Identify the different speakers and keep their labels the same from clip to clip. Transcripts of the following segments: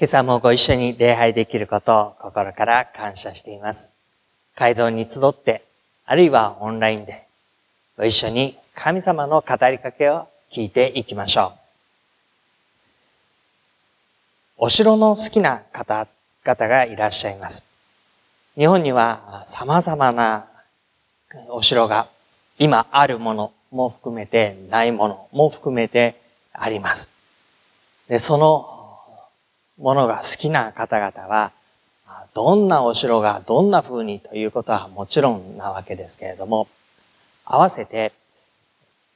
Speaker 1: 今朝もご一緒に礼拝できることを心から感謝しています。街道に集って、あるいはオンラインで、ご一緒に神様の語りかけを聞いていきましょう。お城の好きな方々がいらっしゃいます。日本には様々なお城が今あるものも含めてないものも含めてあります。で、そのものが好きな方々は、どんなお城がどんな風にということはもちろんなわけですけれども、合わせて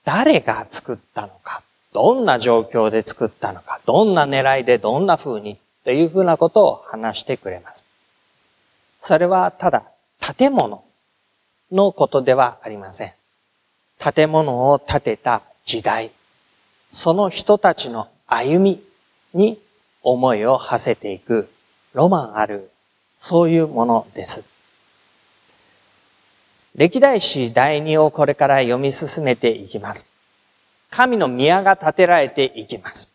Speaker 1: 誰が作ったのか、どんな状況で作ったのか、どんな狙いでどんな風にというふうなことを話してくれます。それはただ建物のことではありません。建物を建てた時代、その人たちの歩みに思いを馳せていくロマンある、そういうものです。歴代史第2をこれから読み進めていきます。神の宮が建てられていきます。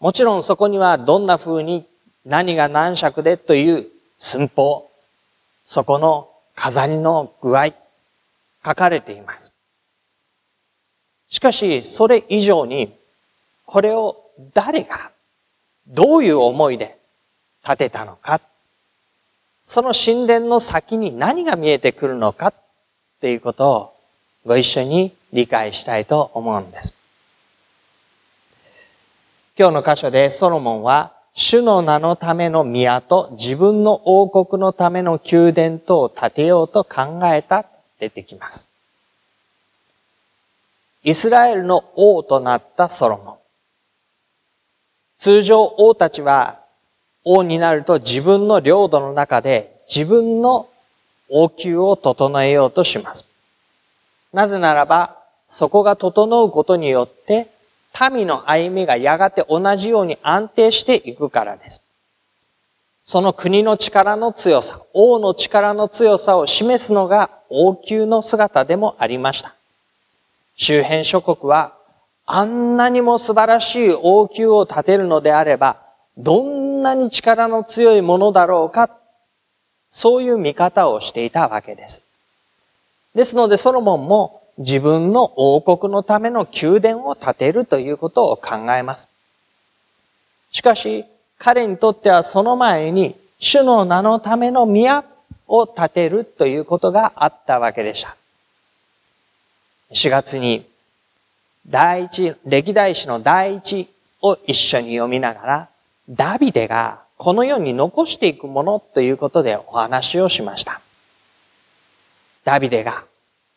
Speaker 1: もちろんそこにはどんな風に何が何尺でという寸法、そこの飾りの具合、書かれています。しかし、それ以上に、これを誰がどういう思いで建てたのか、その神殿の先に何が見えてくるのかっていうことをご一緒に理解したいと思うんです。今日の箇所でソロモンは主の名のための宮と自分の王国のための宮殿とを建てようと考えた出てきます。イスラエルの王となったソロモン。通常王たちは王になると自分の領土の中で自分の王宮を整えようとします。なぜならば、そこが整うことによって民の歩みがやがて同じように安定していくからです。その国の力の強さ、王の力の強さを示すのが王宮の姿でもありました。周辺諸国はあんなにも素晴らしい王宮を建てるのであれば、どんなに力の強いものだろうか、そういう見方をしていたわけです。ですのでソロモンも自分の王国のための宮殿を建てるということを考えます。しかし、彼にとってはその前に、主の名のための宮を建てるということがあったわけでした。4月に第一、歴代史の第一を一緒に読みながら、ダビデがこの世に残していくものということでお話をしました。ダビデが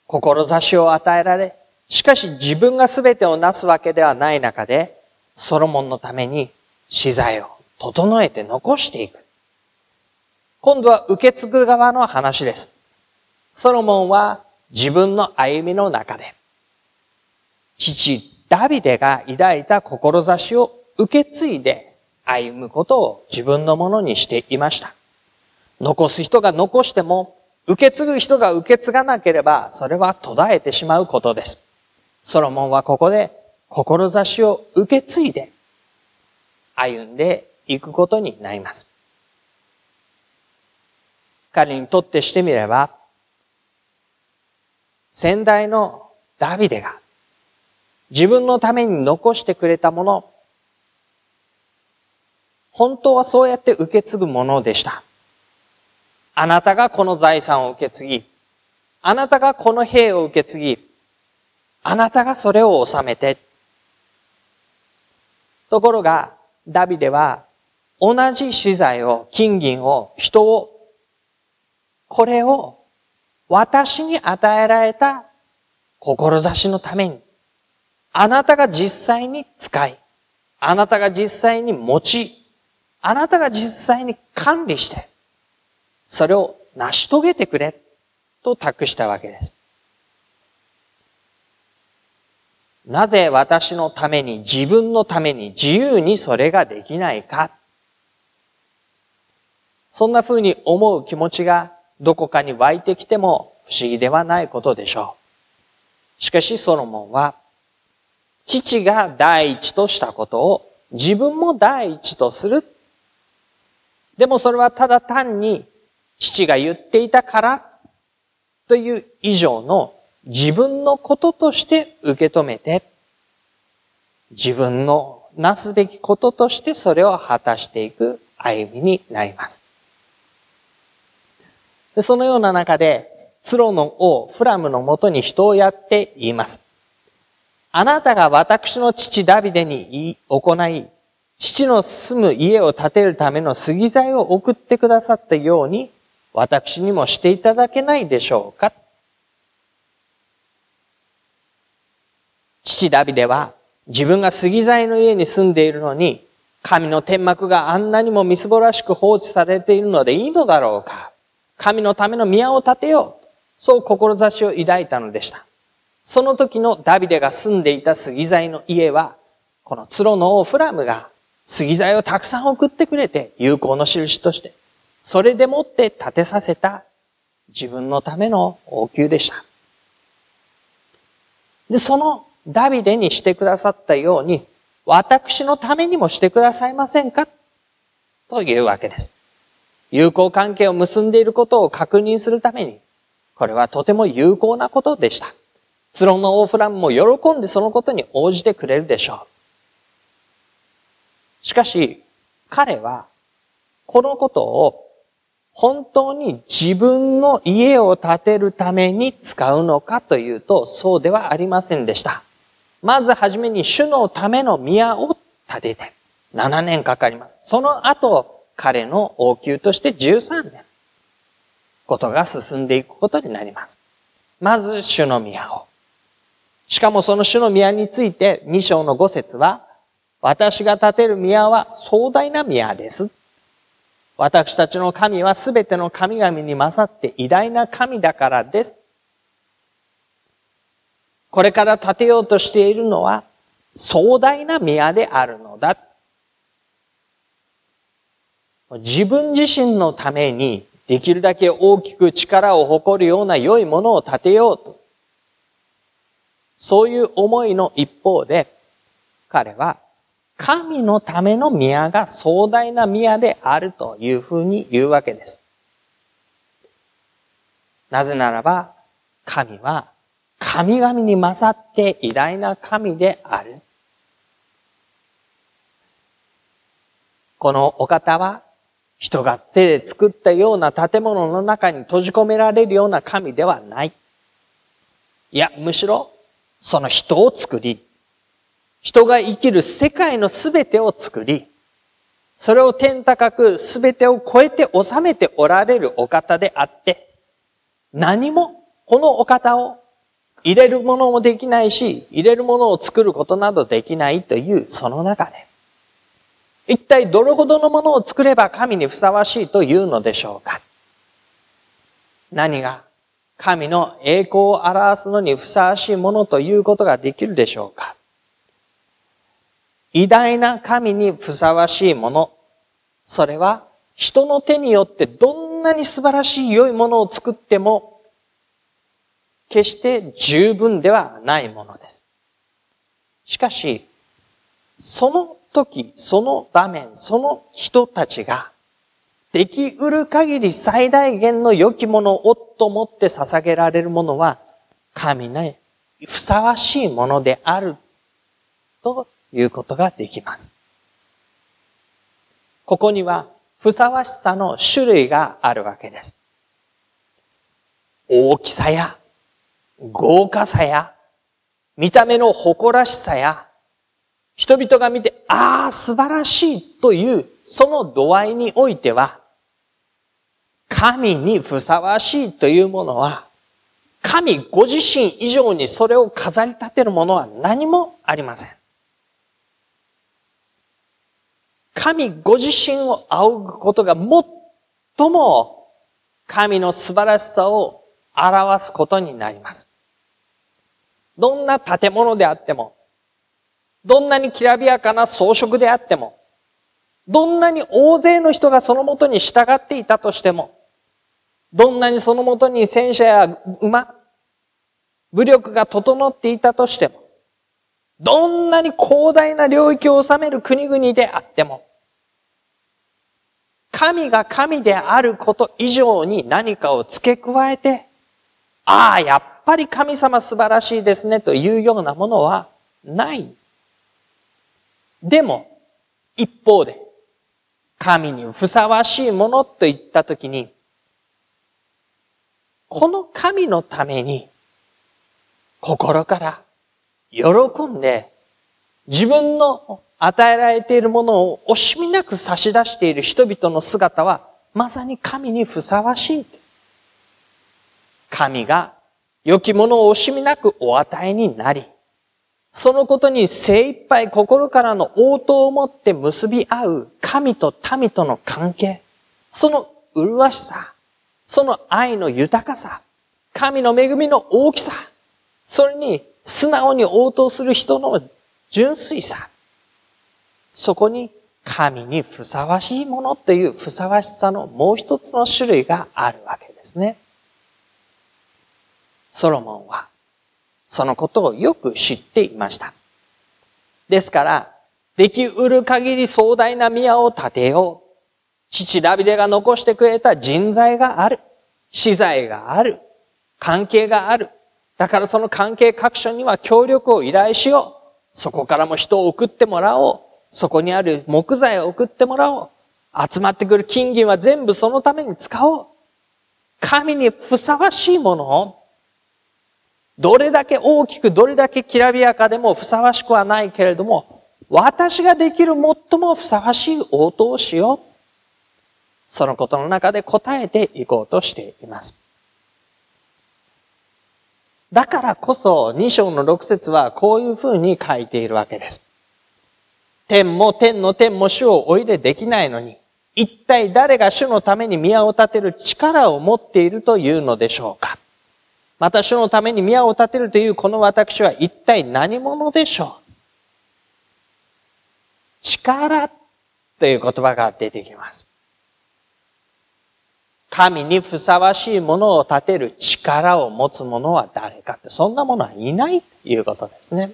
Speaker 1: 志を与えられ、しかし自分が全てをなすわけではない中で、ソロモンのために資材を整えて残していく。今度は受け継ぐ側の話です。ソロモンは自分の歩みの中で、父ダビデが抱いた志を受け継いで歩むことを自分のものにしていました。残す人が残しても、受け継ぐ人が受け継がなければ、それは途絶えてしまうことです。ソロモンはここで志を受け継いで歩んでいくことになります。彼にとってしてみれば、先代のダビデが自分のために残してくれたもの、本当はそうやって受け継ぐものでした。あなたがこの財産を受け継ぎ、あなたがこの兵を受け継ぎ、あなたがそれを収めて。ところが、ダビデは同じ資材を、金銀を、人を、これを私に与えられた志のために、あなたが実際に使い、あなたが実際に持ち、あなたが実際に管理して、それを成し遂げてくれ、と託したわけです。なぜ私のために、自分のために自由にそれができないか。そんな風に思う気持ちがどこかに湧いてきても不思議ではないことでしょう。しかしソロモンは、父が第一としたことを自分も第一とする。でもそれはただ単に父が言っていたからという以上の自分のこととして受け止めて、自分のなすべきこととしてそれを果たしていく歩みになります。そのような中で、ツロの王、フラムのもとに人をやって言います。あなたが私の父ダビデに行い、父の住む家を建てるための杉材を送ってくださったように、私にもしていただけないでしょうか父ダビデは自分が杉材の家に住んでいるのに、神の天幕があんなにもみすぼらしく放置されているのでいいのだろうか神のための宮を建てよう。そう志を抱いたのでした。その時のダビデが住んでいた杉材の家は、このツロの王フラムが杉材をたくさん送ってくれて友好の印として、それでもって建てさせた自分のための王宮でした。で、そのダビデにしてくださったように、私のためにもしてくださいませんか？というわけです。友好関係を結んでいることを確認するために、これはとても有効なことでした。ツロンのオーフラムも喜んでそのことに応じてくれるでしょう。しかし、彼は、このことを本当に自分の家を建てるために使うのかというと、そうではありませんでした。まずはじめに主のための宮を建てて、7年かかります。その後、彼の王宮として13年、ことが進んでいくことになります。まず、主の宮を。しかもその主の宮について、2章の5節は、私が建てる宮は壮大な宮です。私たちの神はすべての神々に勝って偉大な神だからです。これから建てようとしているのは壮大な宮であるのだ。自分自身のためにできるだけ大きく力を誇るような良いものを建てようと。そういう思いの一方で、彼は神のための宮が壮大な宮であるというふうに言うわけです。なぜならば、神は神々に勝って偉大な神である。このお方は人が手で作ったような建物の中に閉じ込められるような神ではない。いや、むしろその人を作り、人が生きる世界のすべてを作り、それを天高くすべてを超えて収めておられるお方であって、何もこのお方を入れるものもできないし、入れるものを作ることなどできないというその中で、一体どれほどのものを作れば神にふさわしいというのでしょうか。何が神の栄光を表すのにふさわしいものということができるでしょうか？偉大な神にふさわしいもの。それは人の手によってどんなに素晴らしい良いものを作っても決して十分ではないものです。しかし、その時、その場面、その人たちができうる限り最大限の良きものをと思って捧げられるものは神にふさわしいものであるということができます。ここには、ふさわしさの種類があるわけです。大きさや、豪華さや、見た目の誇らしさや、人々が見て、ああ、素晴らしいという、その度合いにおいては、神にふさわしいというものは、神ご自身以上にそれを飾り立てるものは何もありません。神ご自身を仰ぐことが最も神の素晴らしさを表すことになります。どんな建物であっても、どんなにきらびやかな装飾であっても、どんなに大勢の人がそのもとに従っていたとしても、どんなにそのもとに戦車や馬、武力が整っていたとしても、どんなに広大な領域を治める国々であっても、神が神であること以上に何かを付け加えて、ああ、やっぱり神様素晴らしいですねというようなものはない。でも、一方で、神にふさわしいものと言ったときに、この神のために、心から喜んで、自分の与えられているものを惜しみなく差し出している人々の姿は、まさに神にふさわしい。神が良きものを惜しみなくお与えになり、そのことに精一杯心からの応答を持って結び合う神と民との関係、その麗しさ、その愛の豊かさ、神の恵みの大きさ、それに素直に応答する人の純粋さ、そこに神にふさわしいものというふさわしさのもう一つの種類があるわけですね。ソロモンはそのことをよく知っていました。ですから、できうる限り壮大な宮を建てよう。父ダビデが残してくれた人材がある。資材がある。関係がある。だからその関係各所には協力を依頼しよう。そこからも人を送ってもらおう。そこにある木材を送ってもらおう。集まってくる金銀は全部そのために使おう。神にふさわしいものをどれだけ大きく、どれだけきらびやかでもふさわしくはないけれども、私ができる最もふさわしい応答をしよう。そのことの中で答えていこうとしています。だからこそ、2章の6節はこういうふうに書いているわけです。天も天の天も主をおいでできないのに、一体誰が主のために宮を建てる力を持っているというのでしょうかまた主のために宮を建てるというこの私は一体何者でしょう？力という言葉が出てきます。神にふさわしいものを建てる力を持つ者は誰かって、そんなものはいないということですね。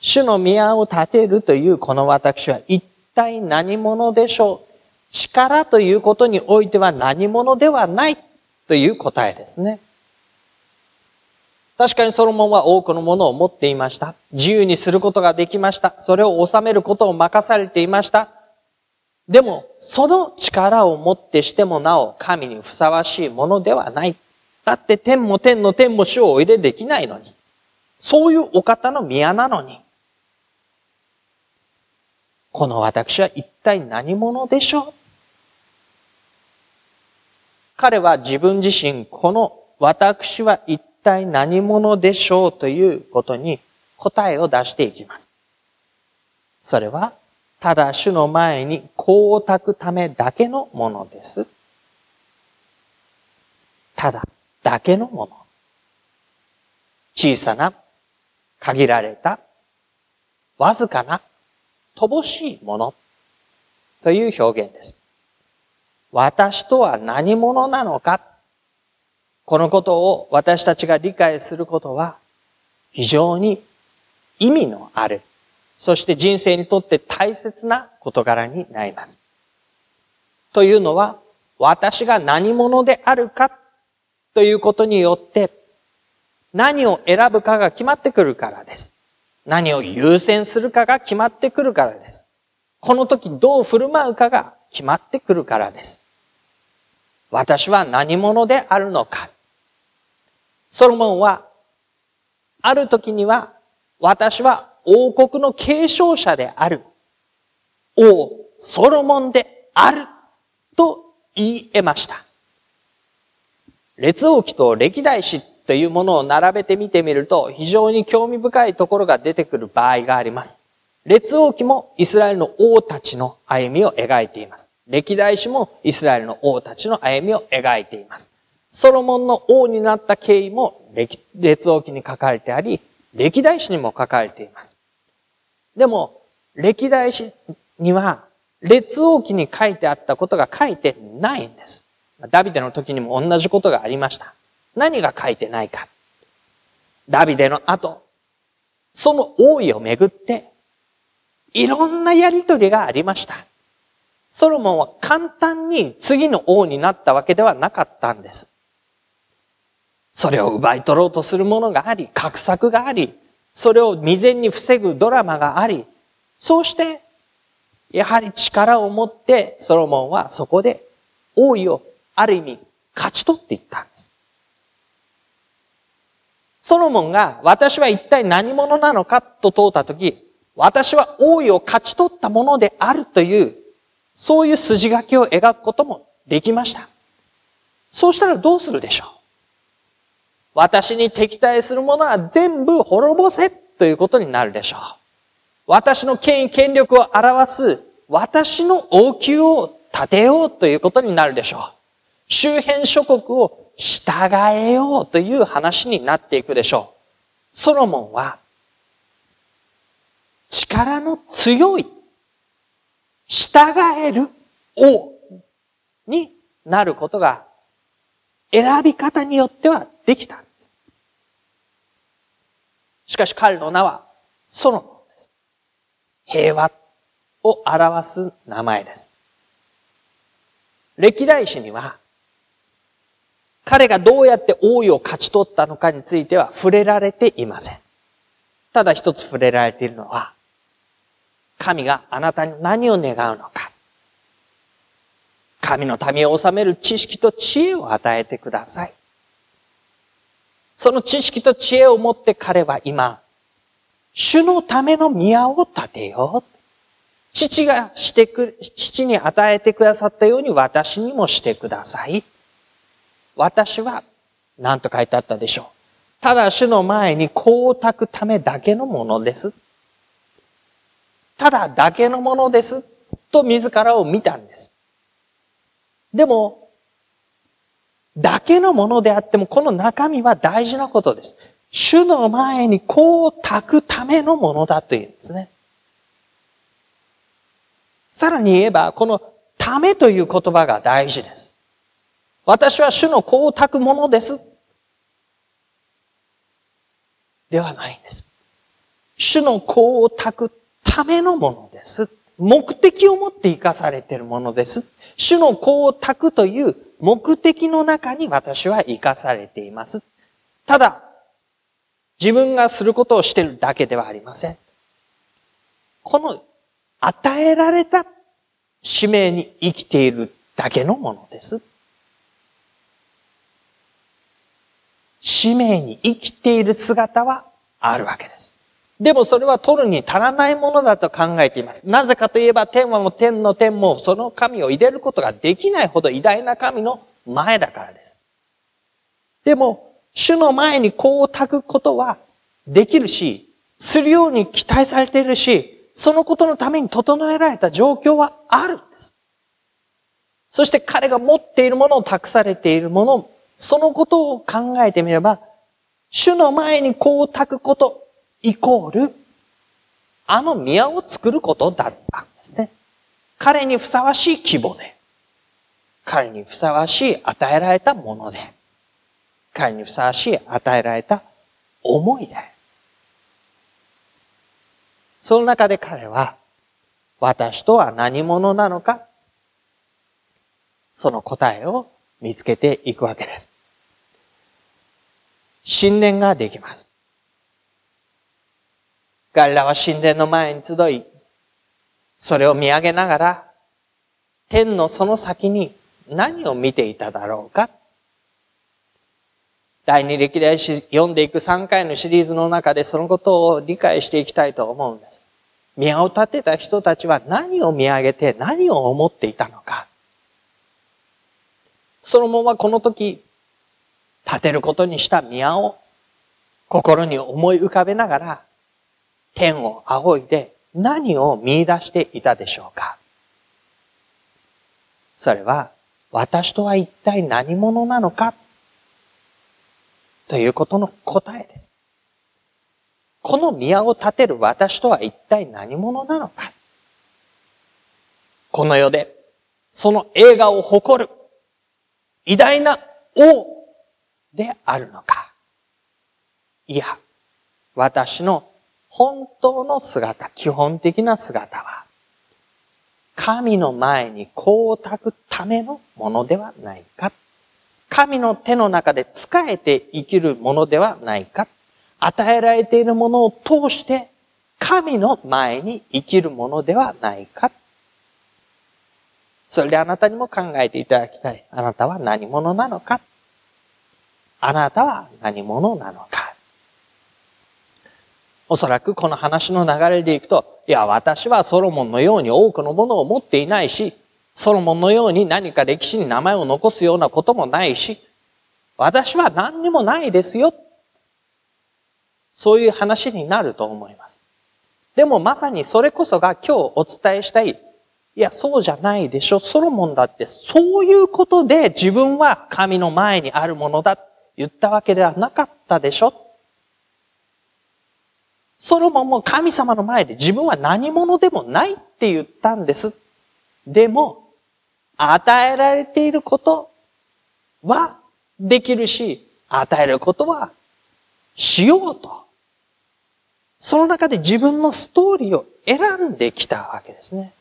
Speaker 1: 主の宮を建てるというこの私は一体何者でしょう？力ということにおいては何者ではないという答えですね。確かにソロモンは多くのものを持っていました。自由にすることができました。それを収めることを任されていました。でも、その力をもってしてもなお神にふさわしいものではない。だって天も天の天も主をお入れできないのに。そういうお方の宮なのに。この私は一体何者でしょう？彼は自分自身、この私は一体何者でしょうということに答えを出していきます。それは、ただ主の前にこうたくためだけのものです。ただ、だけのもの。小さな、限られた、わずかな、乏しいものという表現です。私とは何者なのか？このことを私たちが理解することは非常に意味のある、そして人生にとって大切な事柄になります。というのは、私が何者であるか？ということによって、何を選ぶかが決まってくるからです。何を優先するかが決まってくるからです。この時どう振る舞うかが決まってくるからです。私は何者であるのか。ソロモンは、ある時には、私は王国の継承者である。王、ソロモンである。と言い得ました。列王記と歴代史というものを並べてみてみると、非常に興味深いところが出てくる場合があります。列王記もイスラエルの王たちの歩みを描いています。歴代史もイスラエルの王たちの歩みを描いています。ソロモンの王になった経緯も列王記に書かれてあり、歴代史にも書かれています。でも、歴代史には、列王記に書いてあったことが書いてないんです。ダビデの時にも同じことがありました。何が書いてないか。ダビデの後、その王位をめぐって、いろんなやりとりがありました。ソロモンは簡単に次の王になったわけではなかったんです。それを奪い取ろうとするものがあり、画策があり、それを未然に防ぐドラマがあり、そうして、やはり力を持ってソロモンはそこで王位をある意味勝ち取っていったんです。ソロモンが私は一体何者なのかと問うたとき、私は王位を勝ち取ったものであるという、そういう筋書きを描くこともできました。そうしたらどうするでしょう？私に敵対するものは全部滅ぼせということになるでしょう。私の権威、権力を表す私の王宮を建てようということになるでしょう。周辺諸国を従えようという話になっていくでしょう。ソロモンは力の強い従える王になることが選び方によってはできたんです。しかし彼の名はソロモンです。平和を表す名前です。歴代史には彼がどうやって王位を勝ち取ったのかについては触れられていません。ただ一つ触れられているのは、神があなたに何を願うのか。神の民を治める知識と知恵を与えてください。その知識と知恵を持って彼は今、主のための宮を建てよう。父がしてく、父に与えてくださったように私にもしてください。私は、何と書いてあったでしょう。ただ主の前に光沢ためだけのものです。ただだけのものです。と自らを見たんです。でも、だけのものであっても、この中身は大事なことです。主の前にこう炊くためのものだというんですね。さらに言えば、このためという言葉が大事です。私は主の子を炊くものです。ではないんです。主の子を炊くためのものです。目的を持って生かされているものです。主の子を炊くという目的の中に私は生かされています。ただ、自分がすることをしているだけではありません。この与えられた使命に生きているだけのものです。使命に生きている姿はあるわけです。でもそれは取るに足らないものだと考えています。なぜかといえば天はも天の天もその神を入れることができないほど偉大な神の前だからです。でも、主の前にこう炊くことはできるし、するように期待されているし、そのことのために整えられた状況はあるんです。そして彼が持っているものを託されているもの、そのことを考えてみれば、主の前にこう炊くこと、イコール、あの宮を作ることだったんですね。彼にふさわしい規模で、彼にふさわしい与えられたもので、彼にふさわしい与えられた思いで、その中で彼は、私とは何者なのか、その答えを見つけていくわけです。信念ができます。彼らは神殿の前に集い、それを見上げながら、天のその先に何を見ていただろうか。第二歴代史読んでいく3回のシリーズの中でそのことを理解していきたいと思うんです。宮を建てた人たちは何を見上げて何を思っていたのか。ソロモンはこの時、建てることにした宮を心に思い浮かべながら、天を仰いで何を見出していたでしょうか？それは、私とは一体何者なのか？ということの答えです。この宮を建てる私とは一体何者なのか？この世で、その映画を誇る偉大な王であるのか？いや、私の本当の姿、基本的な姿は、神の前に光をたくためのものではないか。神の手の中で仕えて生きるものではないか。与えられているものを通して神の前に生きるものではないか。それであなたにも考えていただきたい。あなたは何者なのかあなたは何者なのかおそらくこの話の流れでいくと、いや、私はソロモンのように多くのものを持っていないし、ソロモンのように何か歴史に名前を残すようなこともないし、私は何にもないですよ。そういう話になると思います。でもまさにそれこそが今日お伝えしたい。いや、そうじゃないでしょ。ソロモンだってそういうことで自分は神の前にあるものだ言ったわけではなかったでしょ。ソロモンも神様の前で自分は何者でもないって言ったんです。でも、与えられていることはできるし、与えることはしようと。その中で自分のストーリーを選んできたわけですね。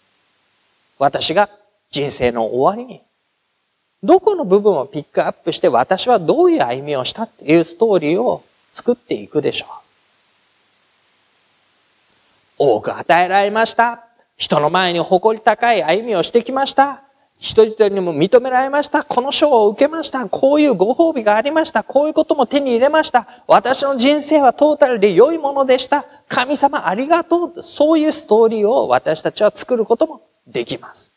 Speaker 1: 私が人生の終わりに、どこの部分をピックアップして私はどういう歩みをしたっていうストーリーを作っていくでしょう。多く与えられました。人の前に誇り高い歩みをしてきました。人一人にも認められました。この賞を受けました。こういうご褒美がありました。こういうことも手に入れました。私の人生はトータルで良いものでした。神様ありがとう。そういうストーリーを私たちは作ることもできます。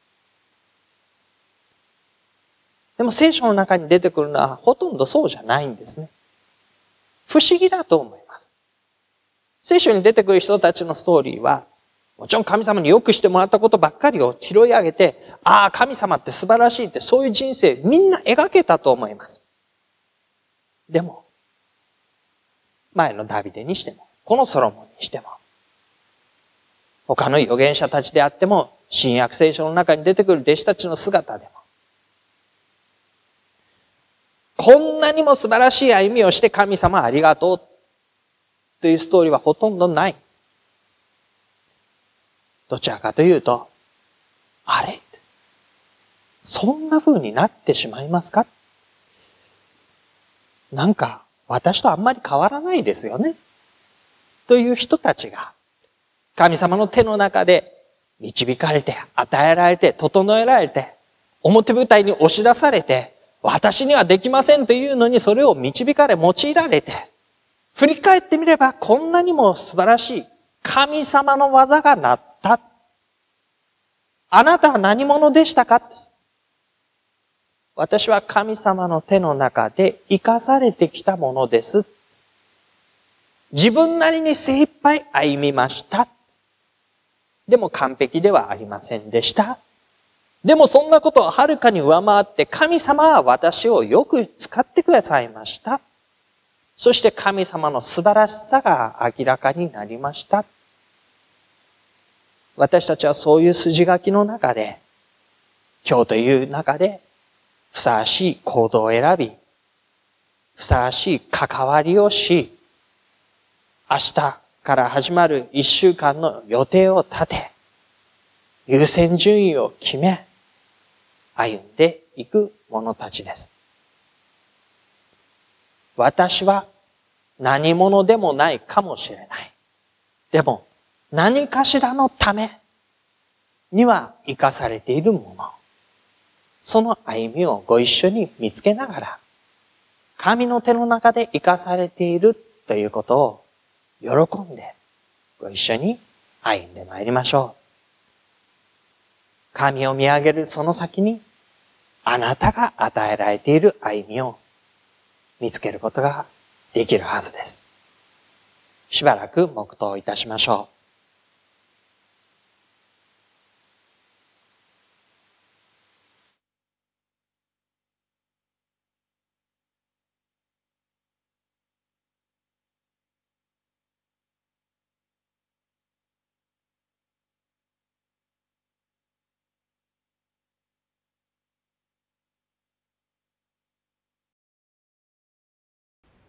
Speaker 1: でも聖書の中に出てくるのはほとんどそうじゃないんですね。不思議だと思います。聖書に出てくる人たちのストーリーはもちろん神様によくしてもらったことばっかりを拾い上げて、ああ、神様って素晴らしいって、そういう人生みんな描けたと思います。でも、前のダビデにしても、このソロモンにしても、他の預言者たちであっても、新約聖書の中に出てくる弟子たちの姿でも、こんなにも素晴らしい歩みをして神様ありがとうというストーリーはほとんどない。どちらかというと、あれ？そんな風になってしまいますか？なんか、私とあんまり変わらないですよね。という人たちが、神様の手の中で導かれて、与えられて、整えられて、表舞台に押し出されて、私にはできませんというのにそれを導かれ、用いられて、振り返ってみればこんなにも素晴らしい神様の技がなった。あなたは何者でしたか？私は神様の手の中で生かされてきたものです。自分なりに精一杯歩みました。でも完璧ではありませんでした。でもそんなことをはるかに上回って神様は私をよく使ってくださいました。そして神様の素晴らしさが明らかになりました。私たちはそういう筋書きの中で、今日という中で、ふさわしい行動を選び、ふさわしい関わりをし、明日から始まる一週間の予定を立て、優先順位を決め、歩んでいく者たちです。私は何者でもないかもしれない。でも、何かしらのためには生かされているもの。その歩みをご一緒に見つけながら、神の手の中で生かされているということを喜んで、ご一緒に歩んでまいりましょう。神を見上げるその先に、あなたが与えられている歩みを見つけることができるはずです。しばらく黙祷いたしましょう。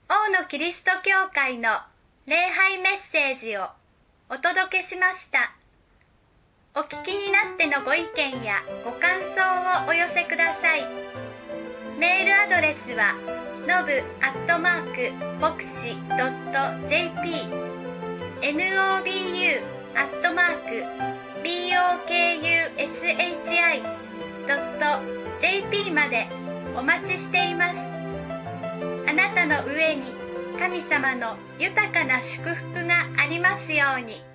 Speaker 2: 王のキリスト教会の礼拝メッセージをお届けしました。お聞きになってのご意見やご感想をお寄せください。メールアドレスはのぶアットマークボクシドット JP nobu アットマーク bokushi ドット JP までお待ちしています。あなたの上に神様の豊かな祝福がありますように。